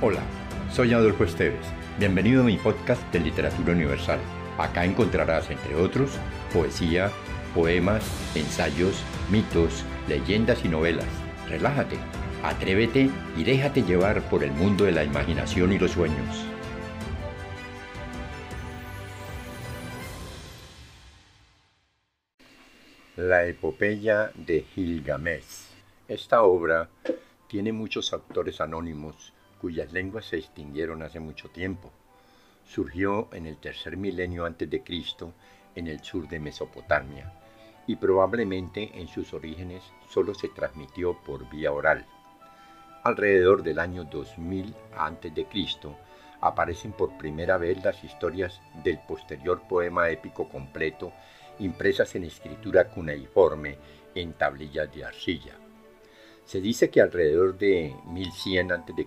Hola, soy Adolfo Esteves. Bienvenido a mi podcast de Literatura Universal. Acá encontrarás, entre otros, poesía, poemas, ensayos, mitos, leyendas y novelas. Relájate, atrévete y déjate llevar por el mundo de la imaginación y los sueños. La epopeya de Gilgamesh. Esta obra tiene muchos autores anónimos cuyas lenguas se extinguieron hace mucho tiempo. Surgió en el tercer milenio antes de Cristo en el sur de Mesopotamia y probablemente en sus orígenes solo se transmitió por vía oral. Alrededor del año 2000 antes de Cristo aparecen por primera vez las historias del posterior poema épico completo impresas en escritura cuneiforme en tablillas de arcilla. Se dice que alrededor de 1100 a.C.,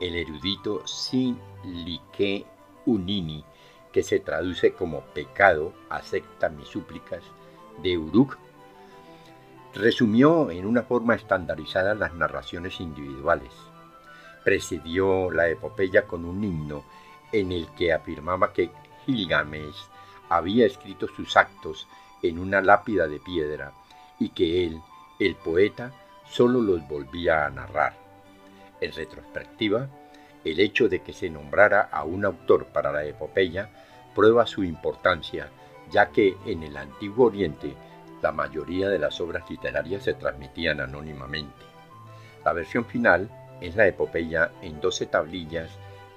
el erudito Sinlique Unini, que se traduce como pecado, acepta mis súplicas, de Uruk, resumió en una forma estandarizada las narraciones individuales. Precedió la epopeya con un himno en el que afirmaba que Gilgamesh había escrito sus actos en una lápida de piedra y que él, el poeta, solo los volvía a narrar. En retrospectiva, el hecho de que se nombrara a un autor para la epopeya prueba su importancia, ya que en el Antiguo Oriente la mayoría de las obras literarias se transmitían anónimamente. La versión final es la epopeya en 12 tablillas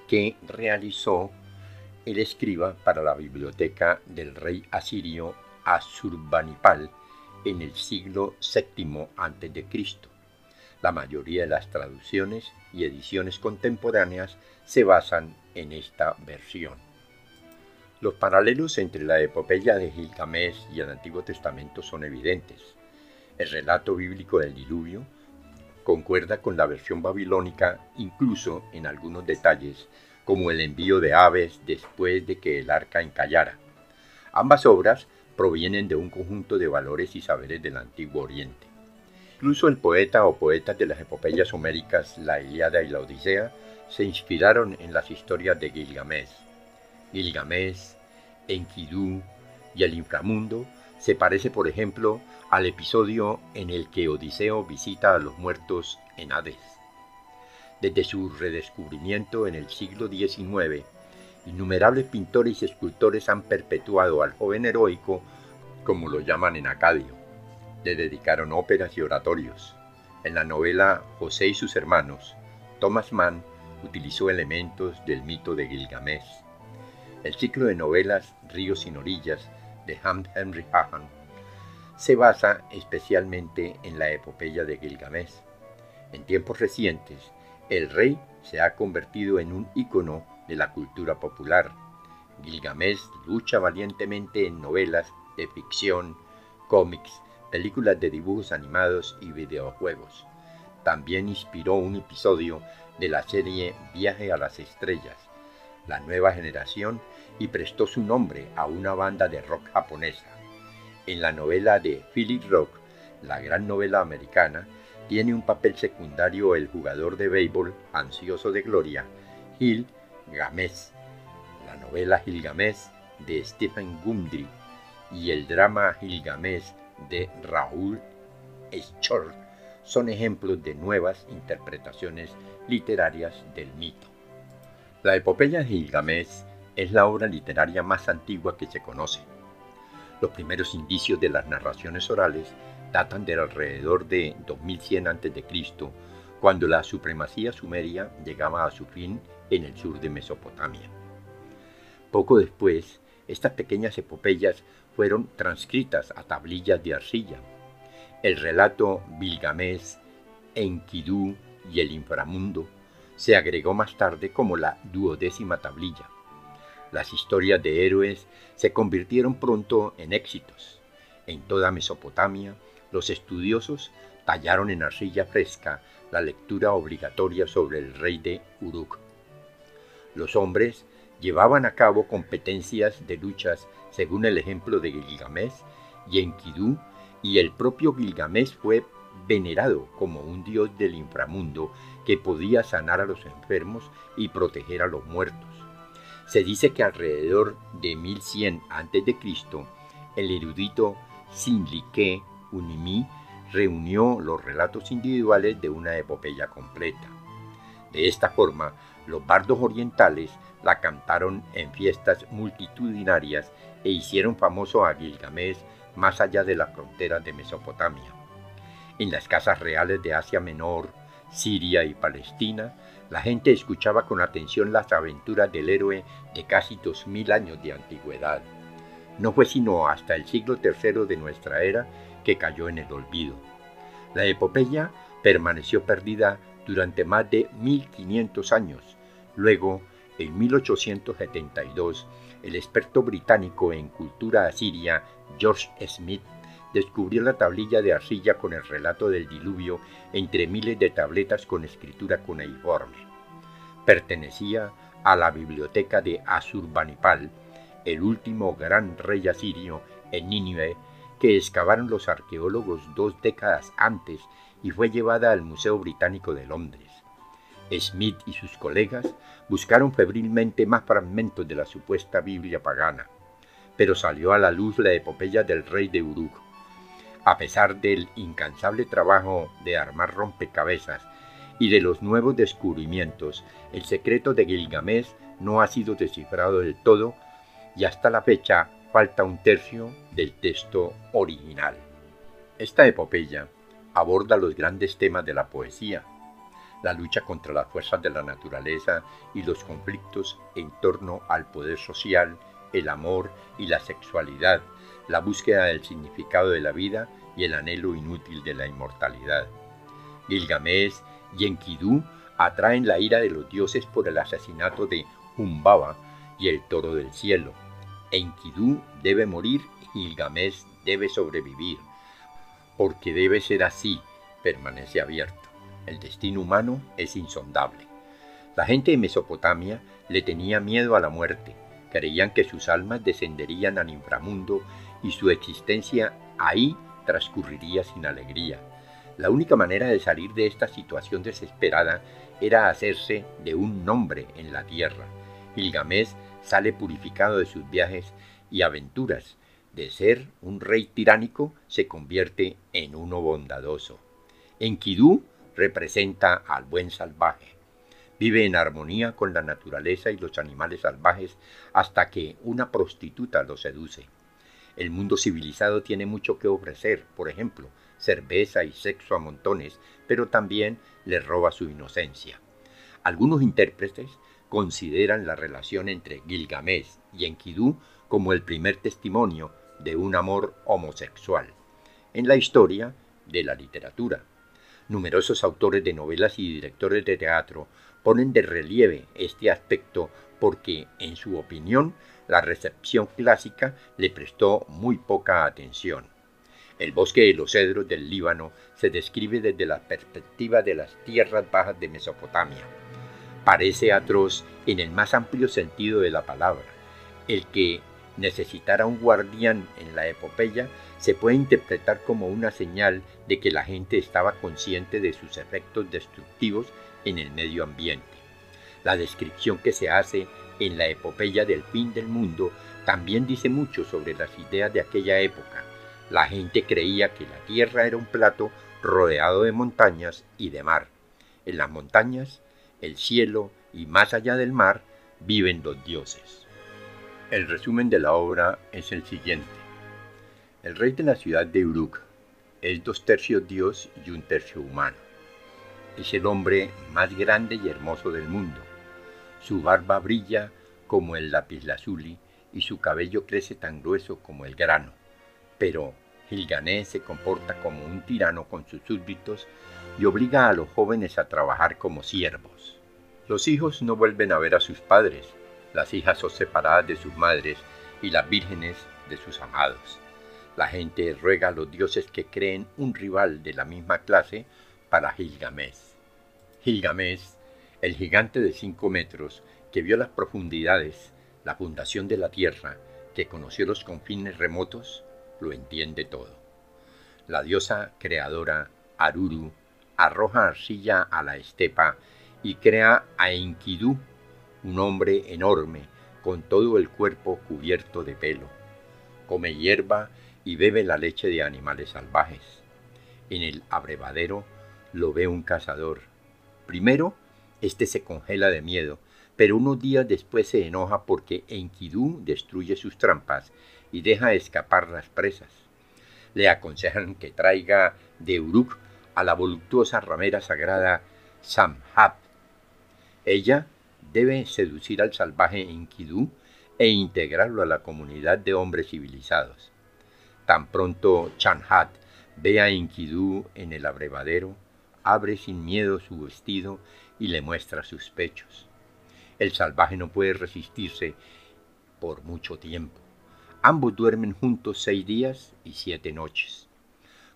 que realizó el escriba para la biblioteca del rey asirio Asurbanipal en el siglo VII a.C. La mayoría de las traducciones y ediciones contemporáneas se basan en esta versión. Los paralelos entre la epopeya de Gilgamesh y el Antiguo Testamento son evidentes. El relato bíblico del diluvio concuerda con la versión babilónica incluso en algunos detalles, como el envío de aves después de que el arca encallara. Ambas obras provienen de un conjunto de valores y saberes del Antiguo Oriente. Incluso el poeta o poetas de las epopeyas homéricas, la Ilíada y la Odisea, se inspiraron en las historias de Gilgamesh. Gilgamesh, Enkidu y el inframundo se parece, por ejemplo, al episodio en el que Odiseo visita a los muertos en Hades. Desde su redescubrimiento en el siglo XIX, innumerables pintores y escultores han perpetuado al joven heroico, como lo llaman en Acadio. Le dedicaron óperas y oratorios. En la novela José y sus hermanos, Thomas Mann utilizó elementos del mito de Gilgamesh. El ciclo de novelas Ríos sin orillas de Hans Henry Hahan se basa especialmente en la epopeya de Gilgamesh. En tiempos recientes, el rey se ha convertido en un ícono de la cultura popular. Gilgamesh lucha valientemente en novelas de ficción, cómics, películas de dibujos animados y videojuegos. También inspiró un episodio de la serie Viaje a las Estrellas, la nueva generación, y prestó su nombre a una banda de rock japonesa. En la novela de Philip Rock, la gran novela americana, tiene un papel secundario el jugador de béisbol ansioso de gloria, Gil Gamesh, la novela de Stephen Gundry y el drama Gilgamesh de Raúl Schor son ejemplos de nuevas interpretaciones literarias del mito. La epopeya de es la obra literaria más antigua que se conoce. Los primeros indicios de las narraciones orales datan del alrededor de 2100 a.C., cuando la supremacía sumeria llegaba a su fin en el sur de Mesopotamia. Poco después, estas pequeñas epopeyas fueron transcritas a tablillas de arcilla. El relato Bilgamesh, Enkidu y el inframundo se agregó más tarde como la duodécima tablilla. Las historias de héroes se convirtieron pronto en éxitos. En toda Mesopotamia, los estudiosos tallaron en arcilla fresca la lectura obligatoria sobre el rey de Uruk. Los hombres llevaban a cabo competencias de luchas según el ejemplo de Gilgamesh y Enkidu, y el propio Gilgamesh fue venerado como un dios del inframundo que podía sanar a los enfermos y proteger a los muertos. Se dice que alrededor de 1100 a.C., el erudito Sinlique Unimi reunió los relatos individuales de una epopeya completa. De esta forma, los bardos orientales la cantaron en fiestas multitudinarias e hicieron famoso a Gilgamesh más allá de las fronteras de Mesopotamia. En las casas reales de Asia Menor, Siria y Palestina, la gente escuchaba con atención las aventuras del héroe de casi dos mil años de antigüedad. No fue sino hasta el siglo III de nuestra era que cayó en el olvido. La epopeya permaneció perdida durante más de 1500 años. Luego, en 1872, el experto británico en cultura asiria George Smith descubrió la tablilla de arcilla con el relato del diluvio entre miles de tabletas con escritura cuneiforme. Pertenecía a la biblioteca de Asurbanipal, el último gran rey asirio en Nínive que excavaron los arqueólogos dos décadas antes y fue llevada al Museo Británico de Londres. Smith y sus colegas buscaron febrilmente más fragmentos de la supuesta Biblia pagana, pero salió a la luz la epopeya del rey de Uruk. A pesar del incansable trabajo de armar rompecabezas y de los nuevos descubrimientos, el secreto de Gilgamesh no ha sido descifrado del todo y hasta la fecha falta un tercio del texto original. Esta epopeya aborda los grandes temas de la poesía, la lucha contra las fuerzas de la naturaleza y los conflictos en torno al poder social, el amor y la sexualidad, la búsqueda del significado de la vida y el anhelo inútil de la inmortalidad. Gilgamesh y Enkidu atraen la ira de los dioses por el asesinato de Humbaba y el toro del cielo. Enkidu debe morir y Gilgamesh debe sobrevivir, porque debe ser así, permanece abierto. El destino humano es insondable. La gente de Mesopotamia le tenía miedo a la muerte, creían que sus almas descenderían al inframundo y su existencia ahí transcurriría sin alegría. La única manera de salir de esta situación desesperada era hacerse de un nombre en la tierra. Gilgamesh sale purificado de sus viajes y aventuras. De ser un rey tiránico se convierte en uno bondadoso. Enkidu representa al buen salvaje. Vive en armonía con la naturaleza y los animales salvajes hasta que una prostituta lo seduce. El mundo civilizado tiene mucho que ofrecer, por ejemplo, cerveza y sexo a montones, pero también le roba su inocencia. Algunos intérpretes consideran la relación entre Gilgamesh y Enkidu como el primer testimonio de un amor homosexual en la historia de la literatura. Numerosos autores de novelas y directores de teatro ponen de relieve este aspecto porque, en su opinión, la recepción clásica le prestó muy poca atención. El bosque de los cedros del Líbano se describe desde la perspectiva de las tierras bajas de Mesopotamia. Parece atroz en el más amplio sentido de la palabra. El que necesitara un guardián en la epopeya se puede interpretar como una señal de que la gente estaba consciente de sus efectos destructivos en el medio ambiente. La descripción que se hace en la epopeya del fin del mundo también dice mucho sobre las ideas de aquella época. La gente creía que la tierra era un plato rodeado de montañas y de mar. En las montañas, el cielo y más allá del mar viven los dioses. El resumen de la obra es el siguiente. El rey de la ciudad de Uruk es dos tercios dios y un tercio humano. Es el hombre más grande y hermoso del mundo. Su barba brilla como el lapislázuli y su cabello crece tan grueso como el grano. Pero Gilgané se comporta como un tirano con sus súbditos y obliga a los jóvenes a trabajar como siervos. Los hijos no vuelven a ver a sus padres, las hijas son separadas de sus madres y las vírgenes de sus amados. La gente ruega a los dioses que creen un rival de la misma clase para Gilgamesh. Gilgamesh, el gigante de cinco metros que vio las profundidades, la fundación de la tierra, que conoció los confines remotos, lo entiende todo. La diosa creadora Aruru, arroja arcilla a la estepa y crea a Enkidu, un hombre enorme, con todo el cuerpo cubierto de pelo. Come hierba y bebe la leche de animales salvajes. En el abrevadero lo ve un cazador. Primero, este se congela de miedo, pero unos días después se enoja porque Enkidu destruye sus trampas y deja escapar las presas. Le aconsejan que traiga de Uruk a la voluptuosa ramera sagrada Samhab. Ella debe seducir al salvaje Enkidu e integrarlo a la comunidad de hombres civilizados. Tan pronto Chanhat ve a Enkidu en el abrevadero, abre sin miedo su vestido y le muestra sus pechos. El salvaje no puede resistirse por mucho tiempo. Ambos duermen juntos seis días y siete noches.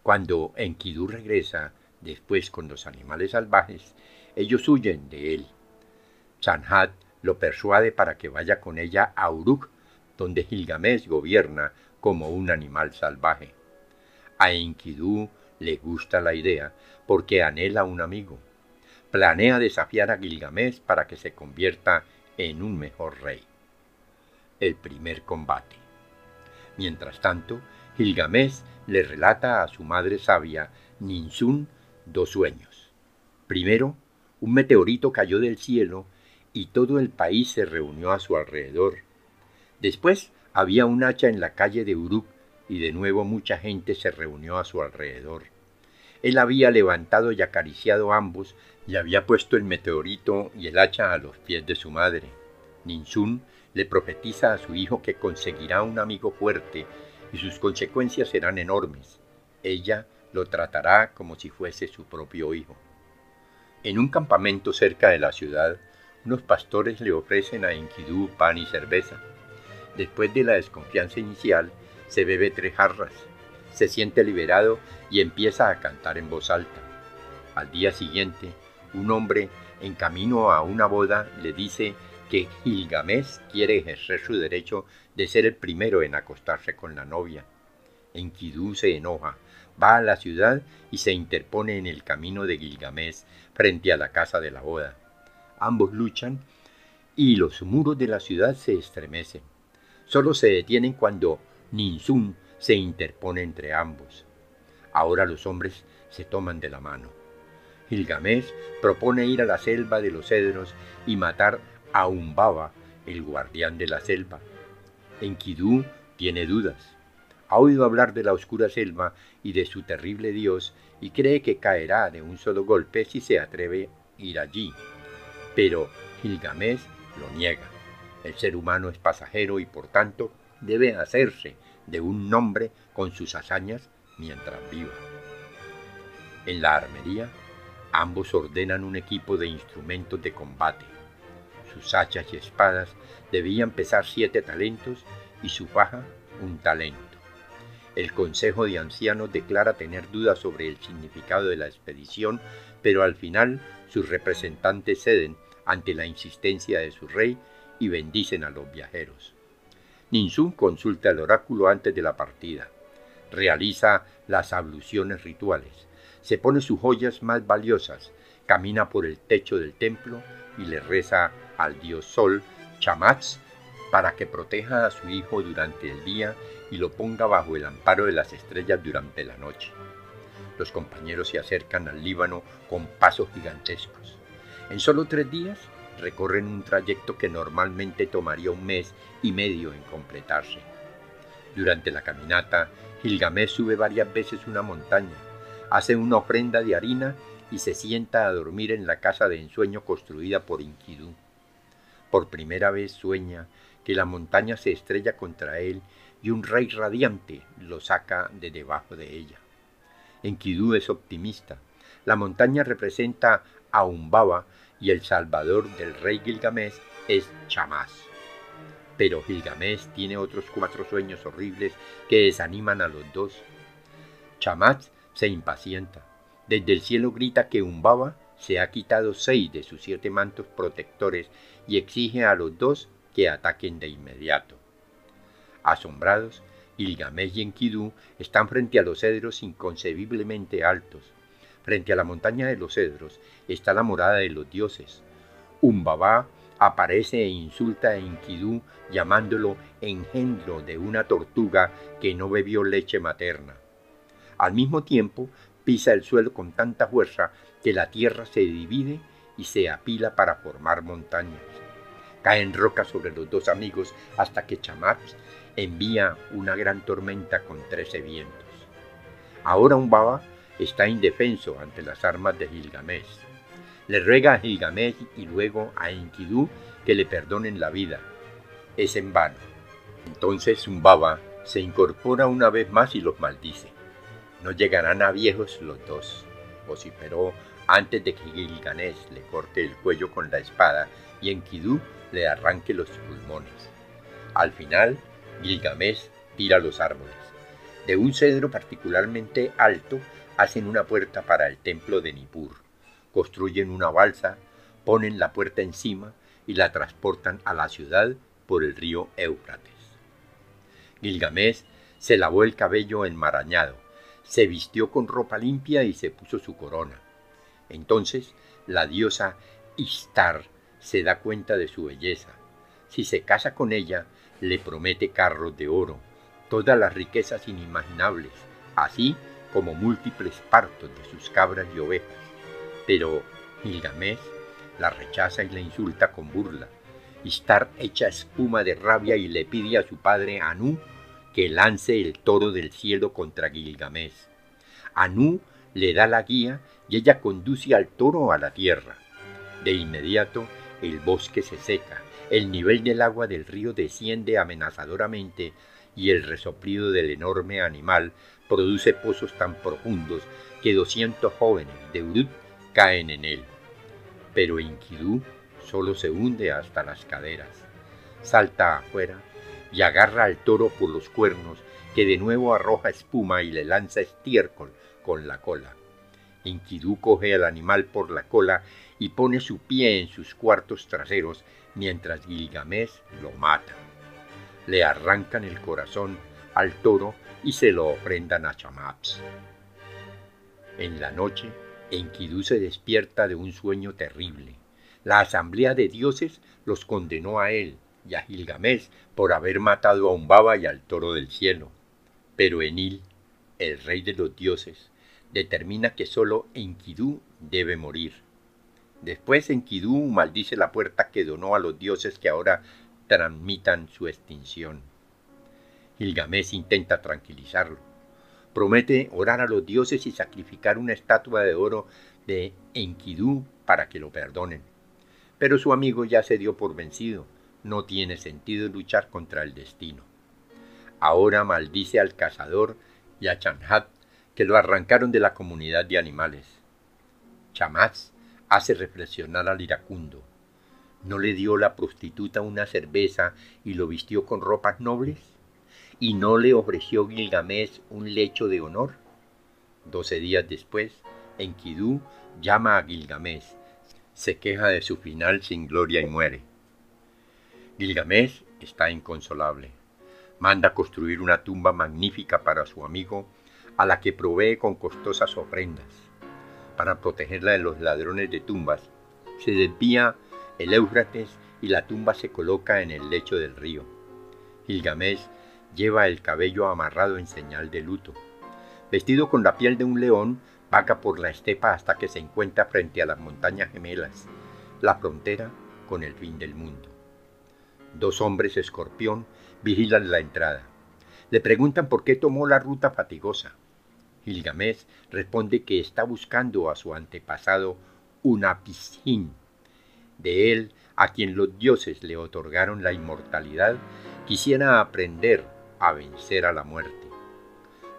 Cuando Enkidu regresa después con los animales salvajes, ellos huyen de él. Chanhat lo persuade para que vaya con ella a Uruk, donde Gilgamesh gobierna como un animal salvaje. A Enkidu le gusta la idea porque anhela un amigo. Planea desafiar a Gilgamesh para que se convierta en un mejor rey. El primer combate. Mientras tanto, Gilgamesh le relata a su madre sabia, Ninsun, dos sueños. Primero, un meteorito cayó del cielo y todo el país se reunió a su alrededor. Después había un hacha en la calle de Uruk y de nuevo mucha gente se reunió a su alrededor. Él había levantado y acariciado ambos y había puesto el meteorito y el hacha a los pies de su madre. Ninsun le profetiza a su hijo que conseguirá un amigo fuerte y sus consecuencias serán enormes. Ella lo tratará como si fuese su propio hijo. En un campamento cerca de la ciudad, unos pastores le ofrecen a Enkidu pan y cerveza. Después de la desconfianza inicial, se bebe tres jarras, se siente liberado y empieza a cantar en voz alta. Al día siguiente, un hombre en camino a una boda le dice que Gilgamesh quiere ejercer su derecho de ser el primero en acostarse con la novia. Enkidu se enoja, va a la ciudad y se interpone en el camino de Gilgamesh frente a la casa de la boda. Ambos luchan y los muros de la ciudad se estremecen. Solo se detienen cuando Ninsun se interpone entre ambos. Ahora los hombres se toman de la mano. Gilgamesh propone ir a la selva de los cedros y matar a Umbaba, el guardián de la selva. Enkidu tiene dudas. Ha oído hablar de la oscura selva y de su terrible dios y cree que caerá de un solo golpe si se atreve a ir allí. Pero Gilgamesh lo niega. El ser humano es pasajero y por tanto debe hacerse de un nombre con sus hazañas mientras viva. En la armería, ambos ordenan un equipo de instrumentos de combate. Sus hachas y espadas debían pesar siete talentos y su faja un talento. El Consejo de Ancianos declara tener dudas sobre el significado de la expedición, pero al final sus representantes ceden ante la insistencia de su rey y bendicen a los viajeros. Ninsun consulta el oráculo antes de la partida. Realiza las abluciones rituales. Se pone sus joyas más valiosas, camina por el techo del templo y le reza al dios Sol, Chamatz, para que proteja a su hijo durante el día y lo ponga bajo el amparo de las estrellas durante la noche. Los compañeros se acercan al Líbano con pasos gigantescos. En solo tres días recorren un trayecto que normalmente tomaría un mes y medio en completarse. Durante la caminata, Gilgamesh sube varias veces una montaña, hace una ofrenda de harina y se sienta a dormir en la casa de ensueño construida por Enkidu. Por primera vez sueña que la montaña se estrella contra él y un rey radiante lo saca de debajo de ella. Enkidu es optimista. La montaña representa a Umbaba y el salvador del rey Gilgamesh es Chamás. Pero Gilgamesh tiene otros cuatro sueños horribles que desaniman a los dos. Chamás se impacienta. Desde el cielo grita que Umbaba se ha quitado seis de sus siete mantos protectores y exige a los dos que ataquen de inmediato. Asombrados, Gilgamesh y Enkidu están frente a los cedros inconcebiblemente altos. frente a la montaña de los cedros, está la morada de los dioses. Umbabá aparece e insulta a Enkidu llamándolo engendro de una tortuga que no bebió leche materna. Al mismo tiempo, pisa el suelo con tanta fuerza que la tierra se divide y se apila para formar montañas. Caen rocas sobre los dos amigos hasta que Chamax envía una gran tormenta con trece vientos. Ahora un baba está indefenso ante las armas de Gilgamesh. Le ruega a Gilgamesh y luego a Enkidu que le perdonen la vida. Es en vano. Entonces un baba se incorpora una vez más y los maldice. No llegarán a viejos los dos. Vociferó antes de que Gilgamesh le corte el cuello con la espada y Enkidu le arranque los pulmones. Al final, Gilgamesh tira los árboles. De un cedro particularmente alto hacen una puerta para el templo de Nippur. Construyen una balsa, ponen la puerta encima y la transportan a la ciudad por el río Éufrates. Gilgamesh se lavó el cabello enmarañado, se vistió con ropa limpia y se puso su corona. Entonces la diosa Istar se da cuenta de su belleza. Si se casa con ella, le promete carros de oro, todas las riquezas inimaginables, así como múltiples partos de sus cabras y ovejas. Pero Gilgamesh la rechaza y la insulta con burla. Istar echa espuma de rabia y le pide a su padre Anu que lance el toro del cielo contra Gilgamesh. Anu le da la guía y ella conduce al toro a la tierra. De inmediato el bosque se seca, el nivel del agua del río desciende amenazadoramente y el resoplido del enorme animal produce pozos tan profundos que doscientos jóvenes de Urut caen en él. Pero Enkidu solo se hunde hasta las caderas, salta afuera y agarra al toro por los cuernos, que de nuevo arroja espuma y le lanza estiércol con la cola. Enkidu coge al animal por la cola y pone su pie en sus cuartos traseros mientras Gilgamesh lo mata. Le arrancan el corazón al toro y se lo ofrendan a Chamaps. En la noche, Enkidu se despierta de un sueño terrible. La asamblea de dioses los condenó a él y a Gilgamesh por haber matado a Umbaba y al toro del cielo. Pero Enil, el rey de los dioses, determina que sólo Enkidu debe morir. Después Enkidu maldice la puerta que donó a los dioses que ahora transmitan su extinción. Gilgamesh intenta tranquilizarlo. Promete orar a los dioses y sacrificar una estatua de oro de Enkidu para que lo perdonen. Pero su amigo ya se dio por vencido. No tiene sentido luchar contra el destino. Ahora maldice al cazador y a Chanhat que lo arrancaron de la comunidad de animales. Chamaz hace reflexionar al iracundo. ¿No le dio la prostituta una cerveza y lo vistió con ropas nobles? ¿Y no le ofreció Gilgamesh un lecho de honor? Doce días después, Enkidu llama a Gilgamesh, se queja de su final sin gloria y muere. Gilgamesh está inconsolable. Manda construir una tumba magnífica para su amigo, a la que provee con costosas ofrendas. Para protegerla de los ladrones de tumbas, se desvía el Éufrates y la tumba se coloca en el lecho del río. Gilgamesh lleva el cabello amarrado en señal de luto. Vestido con la piel de un león, vaga por la estepa hasta que se encuentra frente a las montañas gemelas, la frontera con el fin del mundo. Dos hombres escorpión vigilan la entrada. Le preguntan por qué tomó la ruta fatigosa. Gilgamesh responde que está buscando a su antepasado Unapishin. De él, a quien los dioses le otorgaron la inmortalidad, quisiera aprender a vencer a la muerte.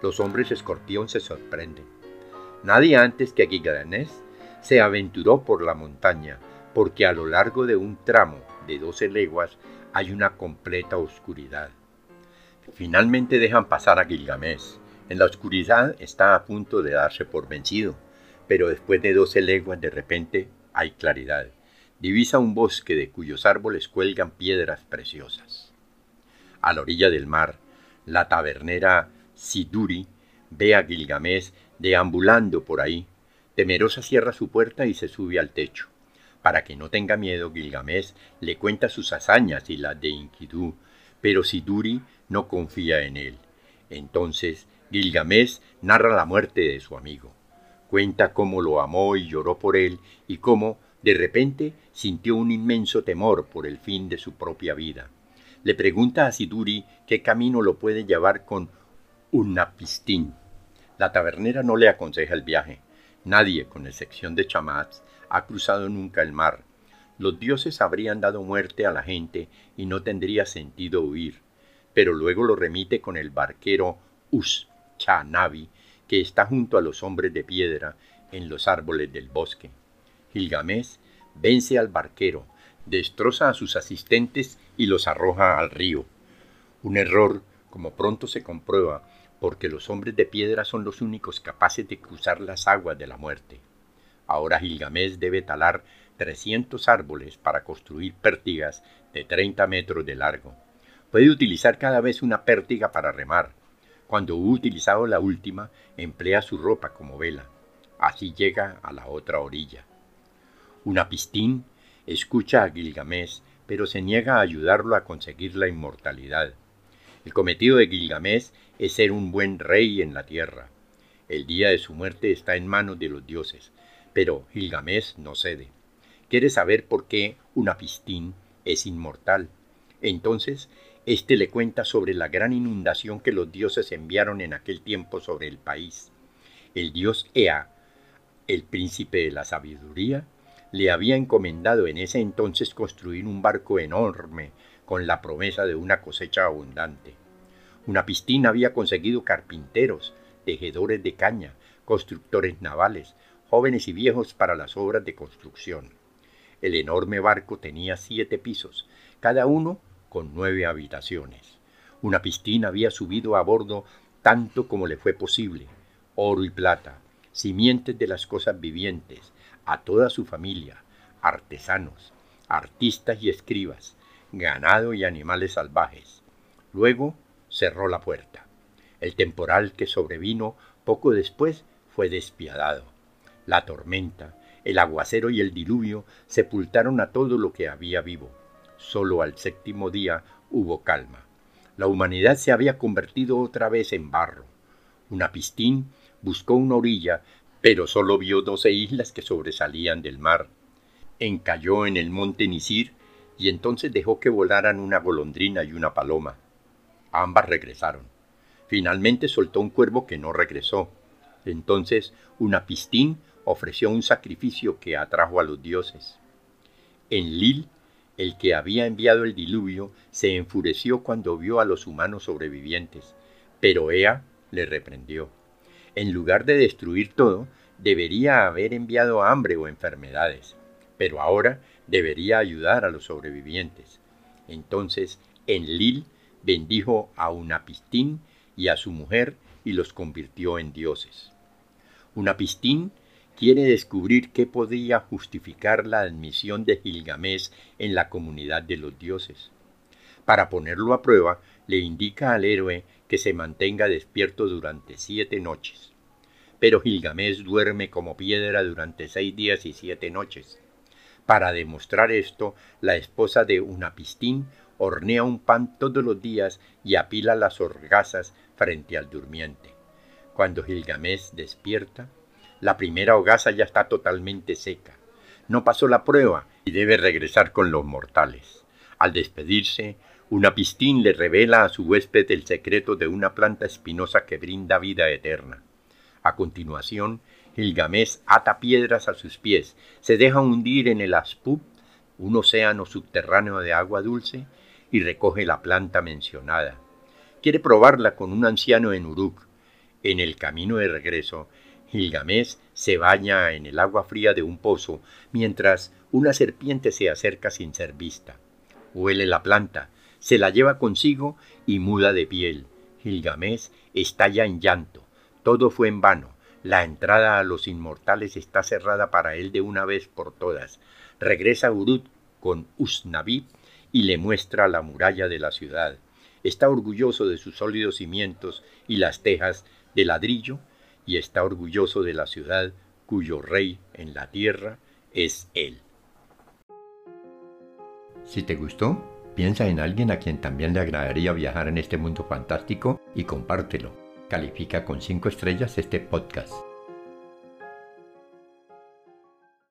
Los hombres escorpión se sorprenden. Nadie antes que Gilgamesh se aventuró por la montaña, porque a lo largo de un tramo de doce leguas hay una completa oscuridad. Finalmente dejan pasar a Gilgamesh. En la oscuridad está a punto de darse por vencido, pero después de doce leguas de repente hay claridad. Divisa un bosque de cuyos árboles cuelgan piedras preciosas. A la orilla del mar, la tabernera Siduri ve a Gilgamesh deambulando por ahí. Temerosa cierra su puerta y se sube al techo. Para que no tenga miedo, Gilgamesh le cuenta sus hazañas y las de Inkidú, pero Siduri no confía en él. Entonces Gilgamesh narra la muerte de su amigo. Cuenta cómo lo amó y lloró por él y cómo, de repente, sintió un inmenso temor por el fin de su propia vida. Le pregunta a Siduri qué camino lo puede llevar con Unapistín. La tabernera no le aconseja el viaje. Nadie, con excepción de Chamaz, ha cruzado nunca el mar. Los dioses habrían dado muerte a la gente y no tendría sentido huir. Pero luego lo remite con el barquero Us Chanavi, que está junto a los hombres de piedra en los árboles del bosque. Gilgamesh vence al barquero, destroza a sus asistentes y los arroja al río. Un error, como pronto se comprueba, porque los hombres de piedra son los únicos capaces de cruzar las aguas de la muerte. Ahora Gilgamesh debe talar 300 árboles para construir pértigas de 30 metros de largo. Puede utilizar cada vez una pértiga para remar. Cuando hubo utilizado la última, emplea su ropa como vela. Así llega a la otra orilla. Una pistín escucha a Gilgamesh, pero se niega a ayudarlo a conseguir la inmortalidad. El cometido de Gilgamesh es ser un buen rey en la tierra. El día de su muerte está en manos de los dioses, pero Gilgamesh no cede. Quiere saber por qué una pistín es inmortal. Entonces, éste le cuenta sobre la gran inundación que los dioses enviaron en aquel tiempo sobre el país. El dios Ea, el príncipe de la sabiduría, le había encomendado en ese entonces construir un barco enorme con la promesa de una cosecha abundante. Una piscina había conseguido carpinteros, tejedores de caña, constructores navales, jóvenes y viejos para las obras de construcción. El enorme barco tenía siete pisos, cada uno con nueve habitaciones. Una piscina había subido a bordo tanto como le fue posible, oro y plata, simientes de las cosas vivientes, a toda su familia, artesanos, artistas y escribas, ganado y animales salvajes. Luego cerró la puerta. El temporal que sobrevino poco después fue despiadado. La tormenta, el aguacero y el diluvio sepultaron a todo lo que había vivo. Solo al séptimo día hubo calma. La humanidad se había convertido otra vez en barro. Una pistín buscó una orilla, pero solo vio doce islas que sobresalían del mar. Encalló en el monte Nisir y entonces dejó que volaran una golondrina y una paloma. Ambas regresaron. Finalmente soltó un cuervo que no regresó. Entonces una pistín ofreció un sacrificio que atrajo a los dioses. En Lil, el que había enviado el diluvio, se enfureció cuando vio a los humanos sobrevivientes, pero Ea le reprendió. En lugar de destruir todo, debería haber enviado hambre o enfermedades, pero ahora debería ayudar a los sobrevivientes. Entonces Enlil bendijo a Unapistín y a su mujer y los convirtió en dioses. Unapistín quiere descubrir qué podía justificar la admisión de Gilgamesh en la comunidad de los dioses. Para ponerlo a prueba, le indica al héroe que se mantenga despierto durante siete noches. Pero Gilgamesh duerme como piedra durante seis días y siete noches. Para demostrar esto, la esposa de Unapistín hornea un pan todos los días y apila las horgazas frente al durmiente. Cuando Gilgamesh despierta, la primera hogaza ya está totalmente seca. No pasó la prueba y debe regresar con los mortales. Al despedirse, Unapistín le revela a su huésped el secreto de una planta espinosa que brinda vida eterna. A continuación, Gilgamesh ata piedras a sus pies, se deja hundir en el Aspub, un océano subterráneo de agua dulce, y recoge la planta mencionada. Quiere probarla con un anciano en Uruk. En el camino de regreso, Gilgamesh se baña en el agua fría de un pozo, mientras una serpiente se acerca sin ser vista. Huele la planta, se la lleva consigo y muda de piel. Gilgamesh estalla en llanto. Todo fue en vano. La entrada a los inmortales está cerrada para él de una vez por todas. Regresa a Uruk con Usnavi y le muestra la muralla de la ciudad. Está orgulloso de sus sólidos cimientos y las tejas de ladrillo y está orgulloso de la ciudad cuyo rey en la tierra es Él. Si te gustó, piensa en alguien a quien también le agradaría viajar en este mundo fantástico y compártelo. Califica con 5 estrellas este podcast.